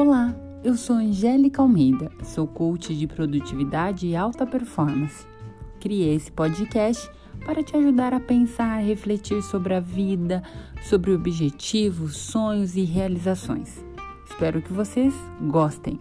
Olá, eu sou Angélica Almeida, sou coach de produtividade e alta performance. Criei esse podcast para te ajudar a pensar, refletir sobre a vida, sobre objetivos, sonhos e realizações. Espero que vocês gostem.